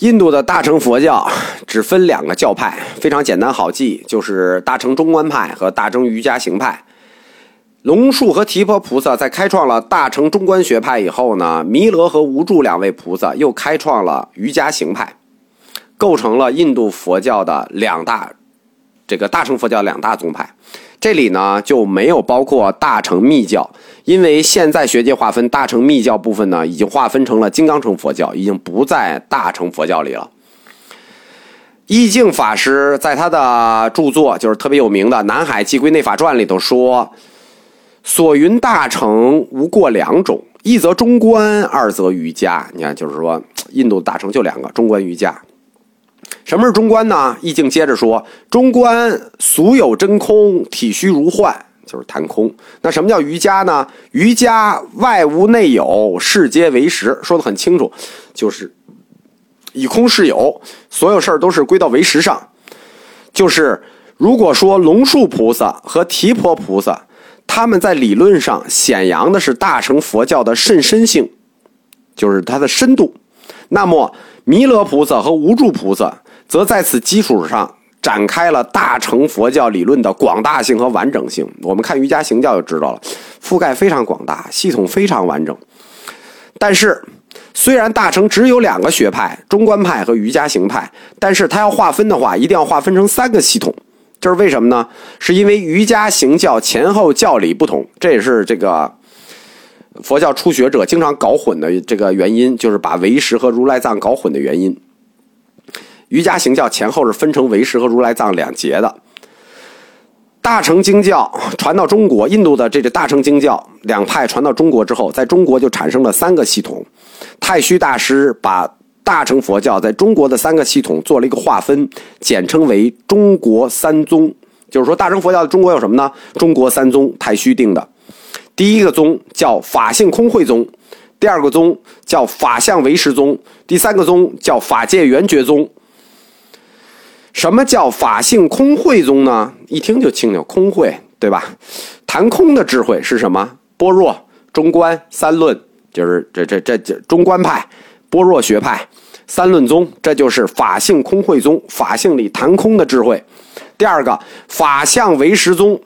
印度的大乘佛教只分两个教派，非常简单好记，就是大乘中观派和大乘瑜伽行派。龙树和提婆菩萨在开创了大乘中观学派以后呢，弥勒和无著两位菩萨又开创了瑜伽行派，构成了印度佛教的两大这个大乘佛教两大宗派。这里呢就没有包括大乘密教，因为现在学界划分大乘密教部分呢，已经划分成了金刚乘佛教，已经不在大乘佛教里了。意境法师在他的著作就是特别有名的《南海寄归内法传》里头说：“所云大乘无过两种，一则中观，二则瑜伽。”你看，就是说印度大乘就两个，中观、瑜伽。什么是中观呢？易经接着说：“中观俗有真空，体虚如幻，就是谈空。那什么叫瑜伽呢？瑜伽外无内有，世皆为实。说的很清楚，就是以空是有，所有事儿都是归到为实上。就是如果说龙树菩萨和提婆菩萨，他们在理论上显扬的是大乘佛教的甚深性，就是它的深度。那么弥勒菩萨和无著菩萨。”则在此基础上展开了大乘佛教理论的广大性和完整性。我们看瑜伽行教就知道了，覆盖非常广大，系统非常完整。但是，虽然大乘只有两个学派——中观派和瑜伽行派，但是它要划分的话，一定要划分成三个系统。这是为什么呢？是因为瑜伽行教前后教理不同，这也是这个佛教初学者经常搞混的这个原因，就是把唯识和如来藏搞混的原因。瑜伽行教前后是分成唯识和如来藏两节的。大乘经教传到中国，印度的这个大乘经教两派传到中国之后，在中国就产生了三个系统。太虚大师把大乘佛教在中国的三个系统做了一个划分，简称为“中国三宗”。就是说，大乘佛教的中国有什么呢？中国三宗，太虚定的。第一个宗叫法性空慧宗，第二个宗叫法相唯识宗，第三个宗叫法界圆觉宗。什么叫法性空慧宗呢？一听就清楚，空慧，对吧？谈空的智慧是什么？般若、中观、三论，就是这这这这中观派、般若学派、三论宗，这就是法性空慧宗。法性里谈空的智慧。第二个法相唯识宗，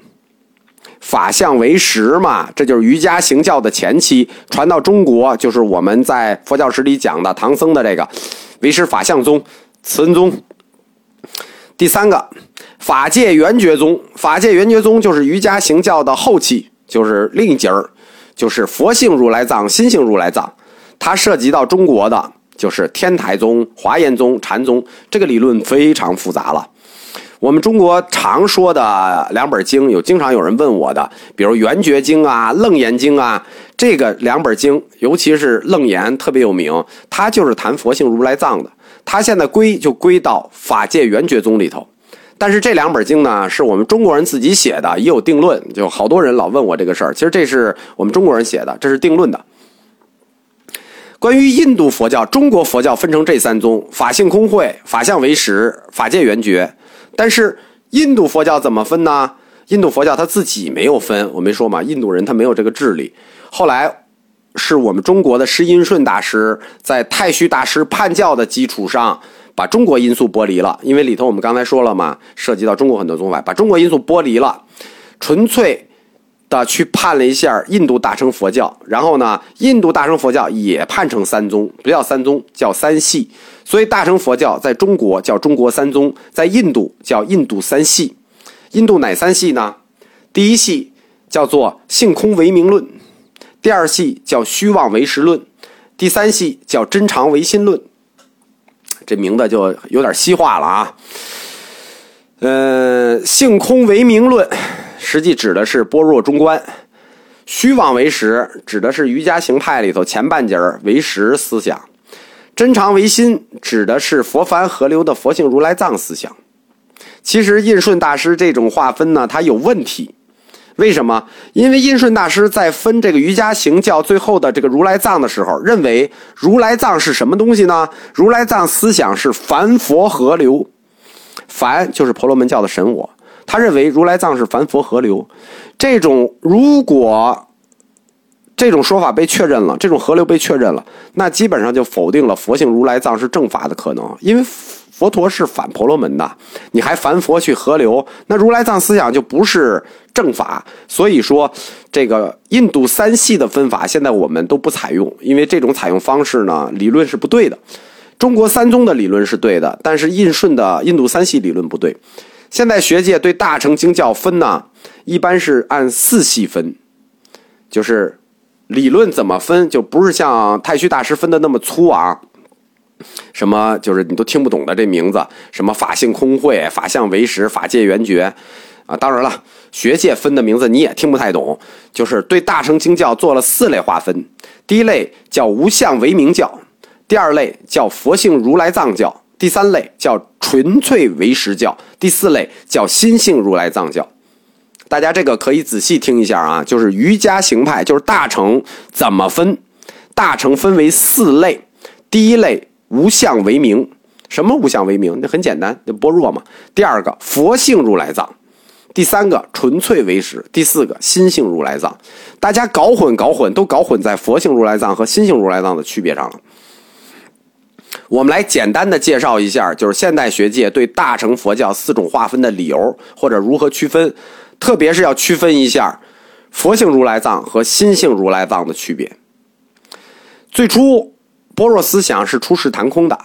法相唯识嘛，这就是瑜伽行教的前期，传到中国就是我们在佛教史里讲的唐僧的这个唯识法相宗、慈恩宗。第三个，法界圆觉宗，法界圆觉宗就是瑜伽行教的后期，就是另一节儿，就是佛性如来藏、心性如来藏。它涉及到中国的，就是天台宗、华严宗、禅宗，这个理论非常复杂了。我们中国常说的两本经，有经常有人问我的，比如圆觉经啊、楞严经啊，这个两本经，尤其是楞严特别有名，它就是谈佛性如来藏的。他现在归就归到法界圆觉宗里头，但是这两本经呢，是我们中国人自己写的，也有定论。就好多人老问我这个事儿，其实这是我们中国人写的，这是定论的。关于印度佛教，中国佛教分成这三宗：法性空慧、法相唯识、法界圆觉。但是印度佛教怎么分呢？印度佛教他自己没有分，我没说嘛，印度人他没有这个智力。后来。是我们中国的释音顺大师在太虚大师判教的基础上，把中国因素剥离了。因为里头我们刚才说了嘛，涉及到中国很多宗派，把中国因素剥离了，纯粹的去判了一下印度大乘佛教。然后呢，印度大乘佛教也判成三宗，不叫三宗，叫三系。所以大乘佛教在中国叫中国三宗，在印度叫印度三系。印度哪三系呢？第一系叫做性空唯名论。第二系叫虚妄唯实论，第三系叫真常唯心论。这名字就有点西化了啊。呃，性空唯名论，实际指的是般若中观；虚妄唯实，指的是瑜伽行派里头前半截儿唯实思想；真常唯心，指的是佛凡合流的佛性如来藏思想。其实印顺大师这种划分呢，它有问题。为什么？因为印顺大师在分这个瑜伽行教最后的这个如来藏的时候，认为如来藏是什么东西呢？如来藏思想是凡佛合流，凡就是婆罗门教的神我。他认为如来藏是凡佛合流，这种如果这种说法被确认了，这种河流被确认了，那基本上就否定了佛性如来藏是正法的可能，因为佛陀是反婆罗门的，你还凡佛去河流，那如来藏思想就不是正法。所以说，这个印度三系的分法现在我们都不采用，因为这种采用方式呢，理论是不对的。中国三宗的理论是对的，但是印顺的印度三系理论不对。现在学界对大乘经教分呢，一般是按四系分，就是理论怎么分，就不是像太虚大师分的那么粗啊。什么就是你都听不懂的这名字，什么法性空慧、法相唯识、法界圆觉，啊，当然了，学界分的名字你也听不太懂。就是对大乘经教做了四类划分，第一类叫无相唯名教，第二类叫佛性如来藏教，第三类叫纯粹唯识教，第四类叫心性如来藏教。大家这个可以仔细听一下啊，就是瑜伽行派，就是大乘怎么分？大乘分为四类，第一类。无相为名，什么无相为名？那很简单，那般若嘛。第二个佛性如来藏，第三个纯粹为实，第四个心性如来藏。大家搞混搞混，都搞混在佛性如来藏和心性如来藏的区别上了。我们来简单的介绍一下，就是现代学界对大乘佛教四种划分的理由或者如何区分，特别是要区分一下佛性如来藏和心性如来藏的区别。最初。般若思想是出世谈空的，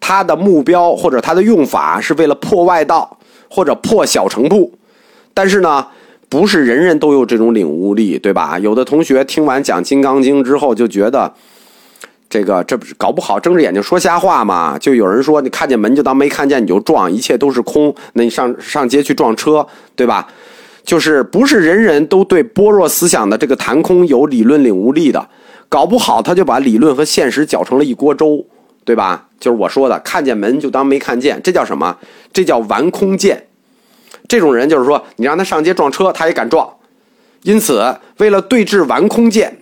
它的目标或者它的用法是为了破外道或者破小乘部，但是呢，不是人人都有这种领悟力，对吧？有的同学听完讲《金刚经》之后就觉得，这个这不是搞不好睁着眼睛说瞎话嘛？就有人说你看见门就当没看见，你就撞，一切都是空，那你上上街去撞车，对吧？就是不是人人都对般若思想的这个谈空有理论领悟力的。搞不好他就把理论和现实搅成了一锅粥，对吧？就是我说的，看见门就当没看见，这叫什么？这叫玩空见。这种人就是说，你让他上街撞车，他也敢撞。因此，为了对峙玩空见，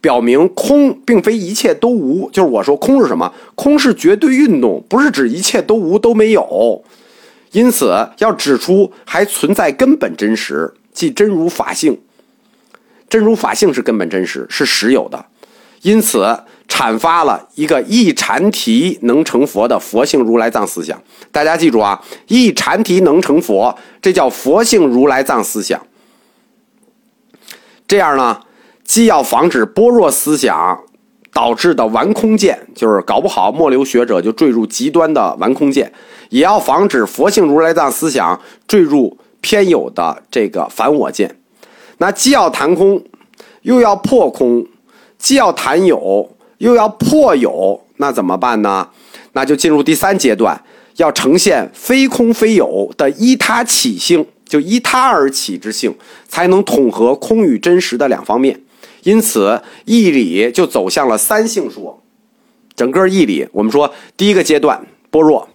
表明空并非一切都无。就是我说空是什么？空是绝对运动，不是指一切都无都没有。因此，要指出还存在根本真实，即真如法性。真如法性是根本真实，是实有的，因此阐发了一个一禅提能成佛的佛性如来藏思想。大家记住啊，一禅提能成佛，这叫佛性如来藏思想。这样呢，既要防止般若思想导致的完空见，就是搞不好末流学者就坠入极端的完空见，也要防止佛性如来藏思想坠入偏有的这个反我见。那既要谈空，又要破空；既要谈有，又要破有，那怎么办呢？那就进入第三阶段，要呈现非空非有的依他起性，就依他而起之性，才能统合空与真实的两方面。因此，义理就走向了三性说。整个义理，我们说第一个阶段般若，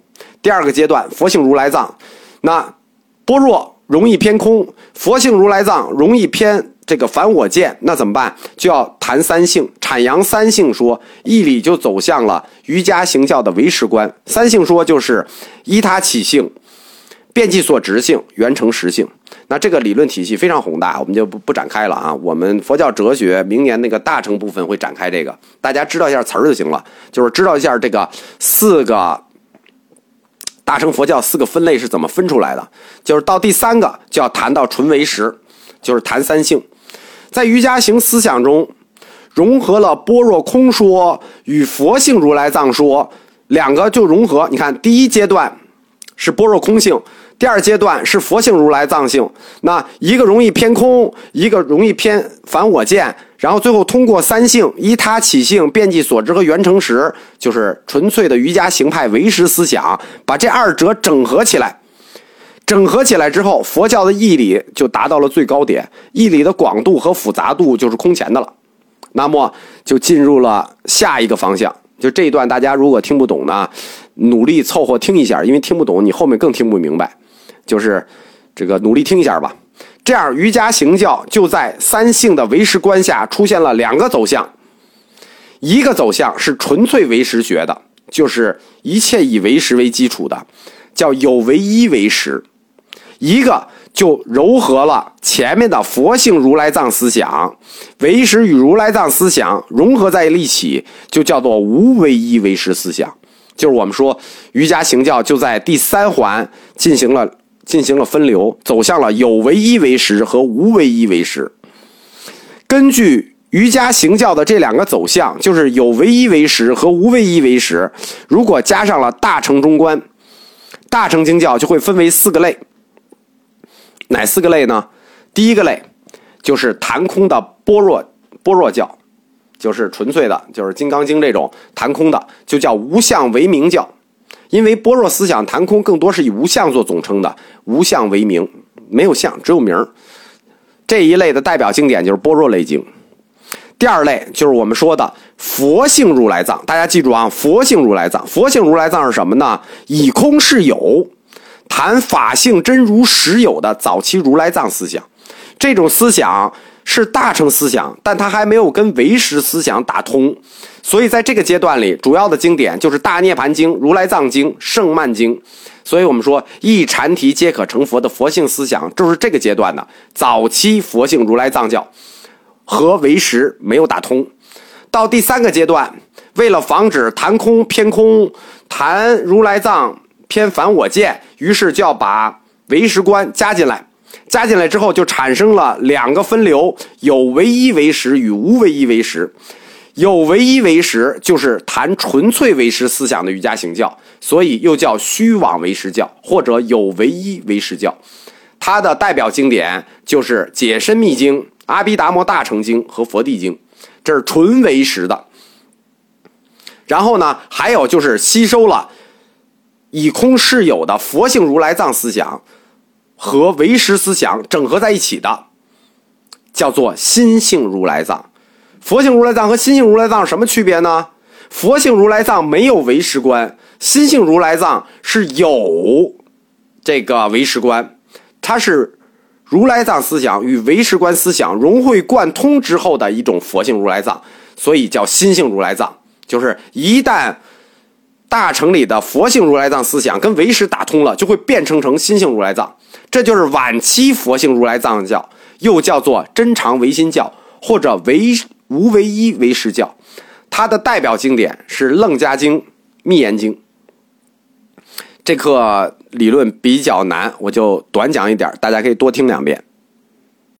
第二个阶段佛性如来藏。那般若。容易偏空，佛性如来藏容易偏这个反我见，那怎么办？就要谈三性，阐扬三性说，义理就走向了瑜伽行教的唯识观。三性说就是依他起性，遍计所执性，圆成实性。那这个理论体系非常宏大，我们就不不展开了啊。我们佛教哲学明年那个大乘部分会展开这个，大家知道一下词儿就行了，就是知道一下这个四个。大乘佛教四个分类是怎么分出来的？就是到第三个就要谈到纯唯识，就是谈三性。在瑜伽行思想中，融合了般若空说与佛性如来藏说两个就融合。你看，第一阶段是般若空性。第二阶段是佛性如来藏性，那一个容易偏空，一个容易偏反我见，然后最后通过三性依他起性，遍计所知和圆成实，就是纯粹的瑜伽行派唯识思想，把这二者整合起来，整合起来之后，佛教的义理就达到了最高点，义理的广度和复杂度就是空前的了，那么就进入了下一个方向。就这一段，大家如果听不懂呢，努力凑合听一下，因为听不懂，你后面更听不明白。就是这个努力听一下吧，这样瑜伽行教就在三性的唯识观下出现了两个走向，一个走向是纯粹唯识学的，就是一切以唯识为基础的，叫有唯一唯识；一个就糅合了前面的佛性如来藏思想，唯识与如来藏思想融合在一起，就叫做无唯一唯识思想。就是我们说瑜伽行教就在第三环进行了进行了分流，走向了有唯一唯识和无唯一唯识。根据瑜伽行教的这两个走向，就是有唯一唯识和无唯一唯识，如果加上了大乘中观，大乘经教就会分为四个类。哪四个类呢？第一个类就是谈空的般若般若教，就是纯粹的，就是《金刚经》这种谈空的，就叫无相为名教。因为般若思想谈空更多是以无相做总称的，无相为名，没有相，只有名这一类的代表经典就是般若类经。第二类就是我们说的佛性如来藏，大家记住啊，佛性如来藏，佛性如来藏是什么呢？以空示有。谈法性真如实有的早期如来藏思想，这种思想是大乘思想，但它还没有跟唯识思想打通，所以在这个阶段里，主要的经典就是《大涅盘经》《如来藏经》《圣曼经》。所以我们说一禅题皆可成佛的佛性思想，就是这个阶段的早期佛性如来藏教和唯识没有打通。到第三个阶段，为了防止谈空偏空，谈如来藏。偏反我见，于是就要把唯识观加进来。加进来之后，就产生了两个分流：有唯一唯识与无唯一唯识。有唯一唯识就是谈纯粹唯识思想的瑜伽行教，所以又叫虚妄唯识教或者有唯一唯识教。它的代表经典就是《解深密经》《阿毗达摩大乘经》和《佛地经》，这是纯唯识的。然后呢，还有就是吸收了。以空示有的佛性如来藏思想和唯识思想整合在一起的，叫做心性如来藏。佛性如来藏和心性如来藏什么区别呢？佛性如来藏没有唯识观，心性如来藏是有这个唯识观，它是如来藏思想与唯识观思想融会贯通之后的一种佛性如来藏，所以叫心性如来藏。就是一旦。大乘里的佛性如来藏思想跟唯识打通了，就会变成成心性如来藏，这就是晚期佛性如来藏教，又叫做真常唯心教或者唯无唯一唯识教。它的代表经典是《楞伽经》《密严经》。这课理论比较难，我就短讲一点，大家可以多听两遍。